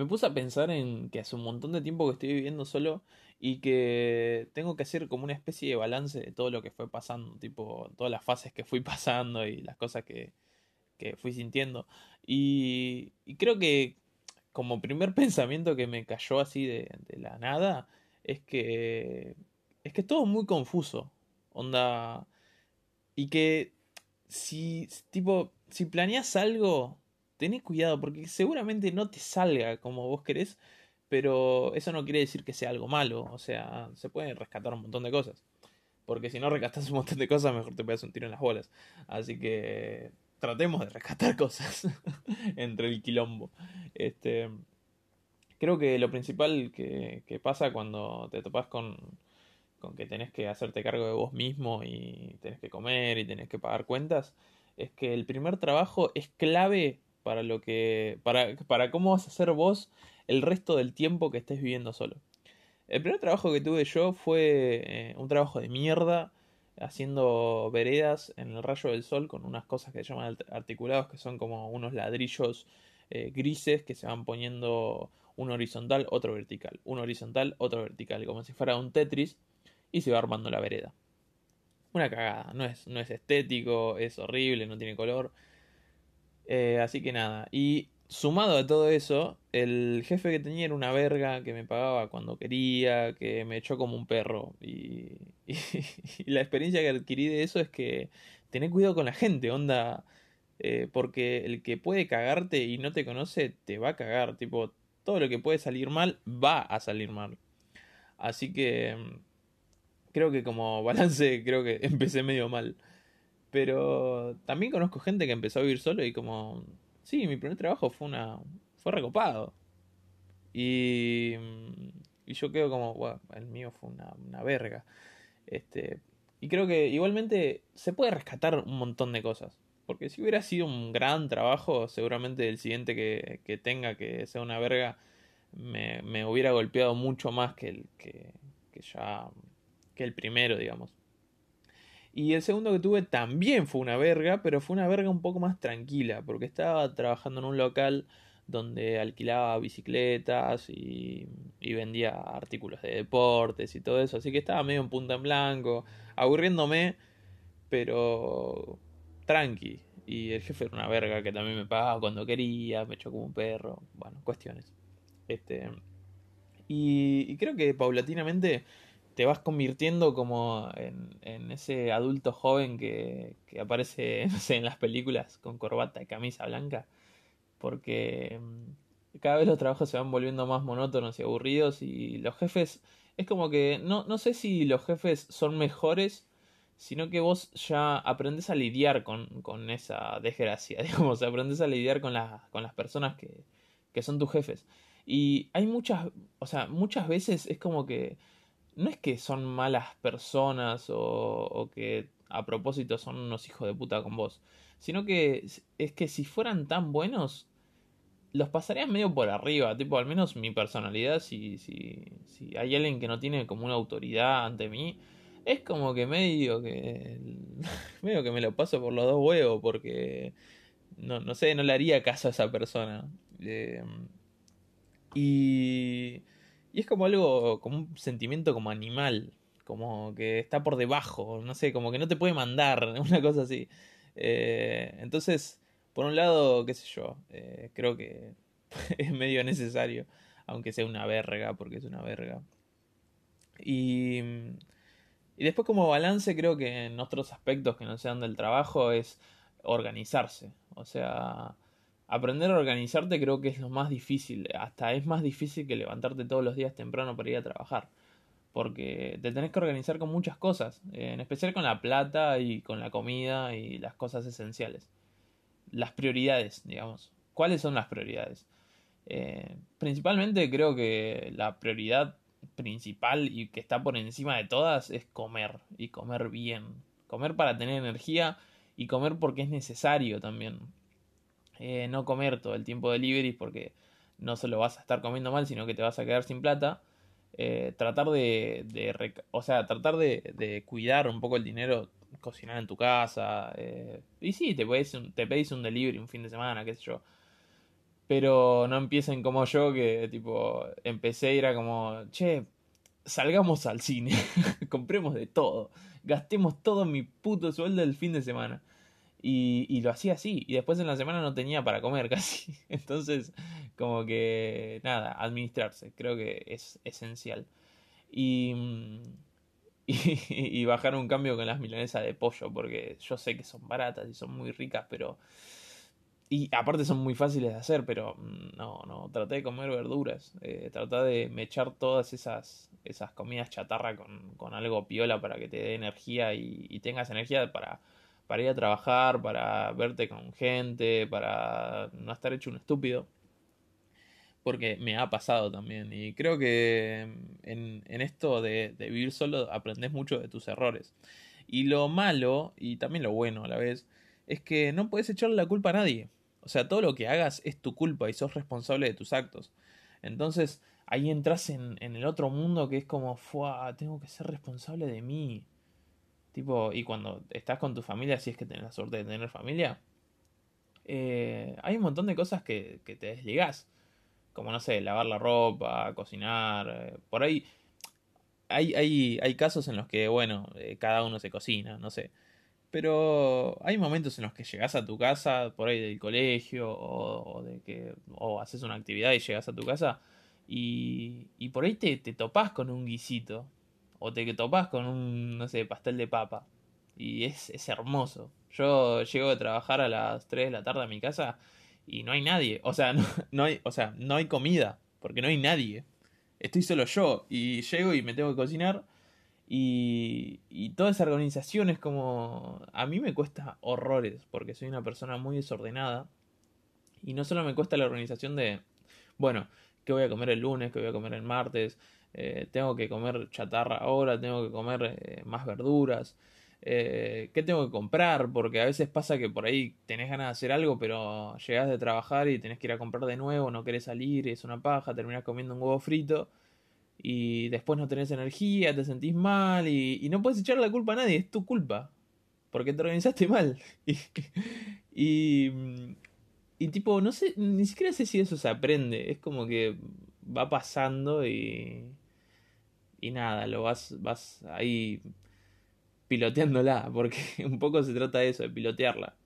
me puse a pensar en que hace un montón de tiempo que estoy viviendo solo y que tengo que hacer como una especie de balance de todo lo que fue pasando, tipo todas las fases que fui pasando y las cosas que, que fui sintiendo. Y, creo que como primer pensamiento que me cayó así de, de la nada es que es que es todo muy confuso. Onda. Y que si, tipo, si planeas algo, tenés cuidado porque seguramente no te salga como vos querés, pero eso no quiere decir que sea algo malo. O sea, se puede rescatar un montón de cosas. Porque si no rescatas un montón de cosas, mejor te pegas un tiro en las bolas. Así que tratemos de rescatar cosas entre el quilombo. Este, creo que lo principal que, que pasa cuando te topas con, con que tenés que hacerte cargo de vos mismo y tenés que comer y tenés que pagar cuentas, es que el primer trabajo es clave para lo que para, para cómo vas a hacer vos el resto del tiempo que estés viviendo solo. El primer trabajo que tuve yo fue eh, un trabajo de mierda haciendo veredas en el rayo del sol con unas cosas que se llaman articulados que son como unos ladrillos eh, grises que se van poniendo uno horizontal, otro vertical, uno horizontal, otro vertical, como si fuera un Tetris y se va armando la vereda. Una cagada, no es, no es estético, es horrible, no tiene color. Eh, así que nada, y sumado a todo eso, el jefe que tenía era una verga que me pagaba cuando quería, que me echó como un perro. Y, la experiencia que adquirí de eso es que tené cuidado con la gente, onda. Eh, porque el que puede cagarte y no te conoce, te va a cagar. Tipo, todo lo que puede salir mal, va a salir mal. Así que creo que como balance, creo que empecé medio mal. Pero también conozco gente que empezó a vivir solo y como, sí, mi primer trabajo fue una, fue recopado. Y, y yo quedo como, bueno, el mío fue una, una verga. Este, y creo que igualmente se puede rescatar un montón de cosas. Porque si hubiera sido un gran trabajo, seguramente el siguiente que, que tenga que sea una verga me, me hubiera golpeado mucho más que el que, que ya el primero, digamos. Y el segundo que tuve también fue una verga, pero fue una verga un poco más tranquila, porque estaba trabajando en un local donde alquilaba bicicletas y, y, vendía artículos de deportes y todo eso, así que estaba medio en punta en blanco, aburriéndome, pero tranqui. Y el jefe era una verga que también me pagaba cuando quería, me echó como un perro, bueno, cuestiones. Este, y, y creo que paulatinamente te vas convirtiendo como en, ese adulto joven que, aparece en las películas con corbata y camisa blanca. Porque mm, cada vez los trabajos se van volviendo más monótonos y aburridos y los jefes... Es como que no, no sé si los jefes son mejores, sino que vos ya aprendes a lidiar con, con esa desgracia, digamos, aprendes a lidiar con, con las personas que, que son tus jefes. Y hay muchas, o sea, muchas veces es como que no es que son malas personas o, que a propósito son unos hijos de puta con vos, sino que es que si fueran tan buenos, los pasarían medio por arriba, tipo, al menos mi personalidad, si, si, si hay alguien que no tiene como una autoridad ante mí, es como que medio que medio que me lo paso por los dos huevos porque no, no sé, no le haría caso a esa persona. Eh, y y es como algo, como un sentimiento como animal, como que está por debajo, no sé, como que no te puede mandar, una cosa así. Eh, entonces, por un lado, qué sé yo, eh, creo que es medio necesario, aunque sea una verga, porque es una verga. Y, y después como balance creo que en otros aspectos que no sean del trabajo es organizarse. O sea, aprender a organizarte creo que es lo más difícil. Hasta es más difícil que levantarte todos los días temprano para ir a trabajar. Porque te tenés que organizar con muchas cosas. En especial con la plata y con la comida y las cosas esenciales. Las prioridades, digamos. ¿Cuáles son las prioridades? Eh, principalmente creo que la prioridad principal y que está por encima de todas es comer. Y comer bien. Comer para tener energía y comer porque es necesario también eh, no comer todo el tiempo delivery porque no solo vas a estar comiendo mal, sino que te vas a quedar sin plata. Eh, tratar de, o sea, tratar de, de, cuidar un poco el dinero, cocinar en tu casa. Eh, y sí, te pedís, un, te pedís un delivery un fin de semana, qué sé yo. Pero no empiecen como yo, que tipo, empecé y era como, che, salgamos al cine, compremos de todo, gastemos todo mi puto sueldo el fin de semana. Y, y, lo hacía así. Y después en la semana no tenía para comer casi. Entonces, como que, nada, administrarse. Creo que es esencial. Y, y, y, bajar un cambio con las milanesas de pollo. Porque yo sé que son baratas y son muy ricas, pero y aparte son muy fáciles de hacer, pero mm, no, no, traté de comer verduras. Eh, traté de mechar todas esas, esas comidas chatarra con, con algo piola para que te dé energía y, tengas energía para, para ir a trabajar, para verte con gente, para no estar hecho un estúpido. Porque me ha pasado también. Y creo que en, esto de, vivir solo aprendes mucho de tus errores. Y lo malo, y también lo bueno a la vez, es que no puedes echarle la culpa a nadie. O sea, todo lo que hagas es tu culpa y sos responsable de tus actos. Entonces, ahí entras en, en el otro mundo que es como, tengo que ser responsable de mí. Y cuando estás con tu familia, si es que tenés la suerte de tener familia, eh, hay un montón de cosas que, que te desligás. Como, no sé, lavar la ropa, cocinar. Eh, por ahí hay, hay, hay casos en los que, bueno, eh, cada uno se cocina, no sé. Pero hay momentos en los que llegas a tu casa, por ahí del colegio, o, de que o haces una actividad y llegas a tu casa, y, y por ahí te, te con un guisito, o te topás con un, no sé, pastel de papa, y es, es hermoso. Yo llego a trabajar a las 3 de la tarde a mi casa y no hay nadie, o sea, no, no hay, o sea, no hay comida, porque no hay nadie. Estoy solo yo, y llego y me tengo que cocinar y, y toda esa organización es como... A mí me cuesta horrores porque soy una persona muy desordenada. Y no solo me cuesta la organización de, bueno, ¿qué voy a comer el lunes? ¿Qué voy a comer el martes? Eh, tengo que comer chatarra ahora, tengo que comer eh, más verduras. Eh, ¿Qué tengo que comprar? Porque a veces pasa que por ahí tenés ganas de hacer algo, pero llegás de trabajar y tenés que ir a comprar de nuevo, no querés salir, es una paja, terminás comiendo un huevo frito y después no tenés energía, te sentís mal y, no puedes echarle la culpa a nadie, es tu culpa, porque te organizaste mal. Y, y, tipo, no sé, ni siquiera sé si eso se aprende, es como que va pasando y, y nada, lo vas, vas ahí piloteándola, porque un poco se trata de eso, de pilotearla.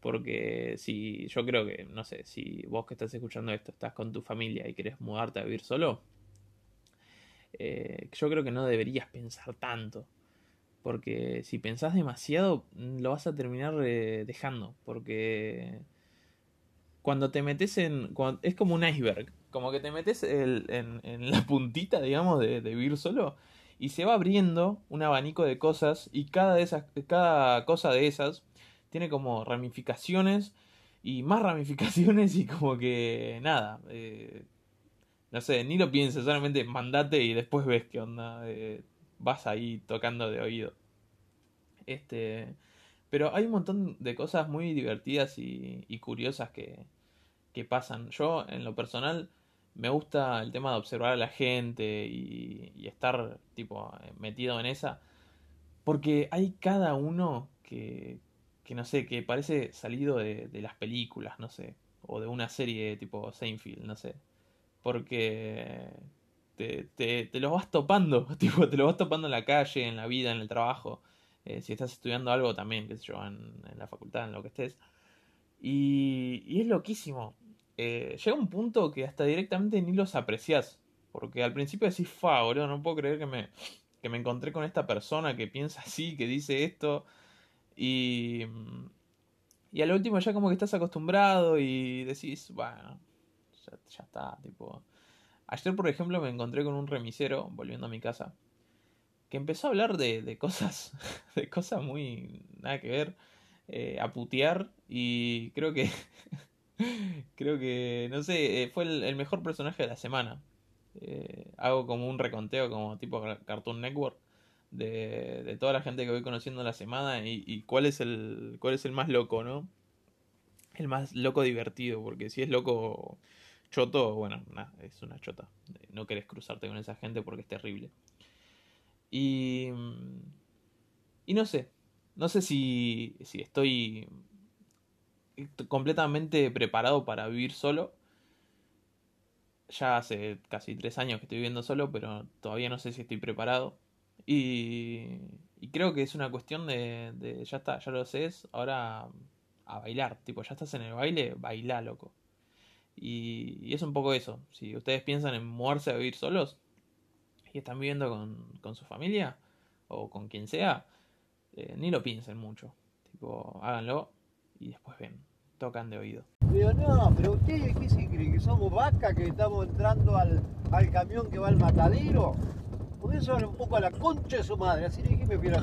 Porque si yo creo que, no sé, si vos que estás escuchando esto estás con tu familia y querés mudarte a vivir solo, eh, yo creo que no deberías pensar tanto. Porque si pensás demasiado, mm, lo vas a terminar eh, dejando. Porque cuando te metes en. es como un iceberg. Como que te metes en, la puntita, digamos, de, vivir solo. Y se va abriendo un abanico de cosas. Y cada, de esas, cada cosa de esas tiene como ramificaciones. Y más ramificaciones. Y como que. Nada. Eh, no sé, ni lo pienses, solamente mandate y después ves qué onda. Eh, vas ahí tocando de oído. Este. Pero hay un montón de cosas muy divertidas y, y curiosas que pasan. Yo, en lo personal, me gusta el tema de observar a la gente y, estar tipo metido en esa porque hay cada uno que, que no sé que parece salido de, de las películas no sé o de una serie tipo Seinfeld no sé porque te, te, te los vas topando, tipo, te los vas topando en la calle, en la vida, en el trabajo. Eh, si estás estudiando algo también, qué sé yo, en, la facultad, en lo que estés. Y, y es loquísimo. Eh, llega un punto que hasta directamente ni los aprecias. Porque al principio decís, fa, boludo, no puedo creer que me, que me encontré con esta persona que piensa así, que dice esto. Y, y al último ya como que estás acostumbrado y decís, bueno, ya, está, tipo... Ayer, por ejemplo, me encontré con un remisero, volviendo a mi casa, que empezó a hablar de, de cosas, de cosas muy nada que ver, eh, a putear, y creo que, creo que, no sé, eh, fue el, mejor personaje de la semana. Eh, hago como un reconteo, como tipo Cartoon Network, de, de toda la gente que voy conociendo la semana y, y cuál es el, cuál es el más loco, ¿no? El más loco divertido, porque si es loco choto, bueno, es una chota. No querés cruzarte con esa gente porque es terrible. Y. Y no sé. No sé si, si estoy completamente preparado para vivir solo. ya hace casi tres años que estoy viviendo solo, pero todavía no sé si estoy preparado. Y, creo que es una cuestión de, ya está, ya lo sé, ahora a bailar, tipo, ya estás en el baile, baila, loco. Y, y, es un poco eso, si ustedes piensan en moverse a vivir solos y están viviendo con, con su familia o con quien sea, eh, ni lo piensen mucho, tipo, háganlo y después ven, tocan de oído. Digo, no, pero ustedes qué se creen, que somos vacas, que estamos entrando al, al camión que va al matadero. Por eso un poco a la concha de su madre, así le dije me fui a la.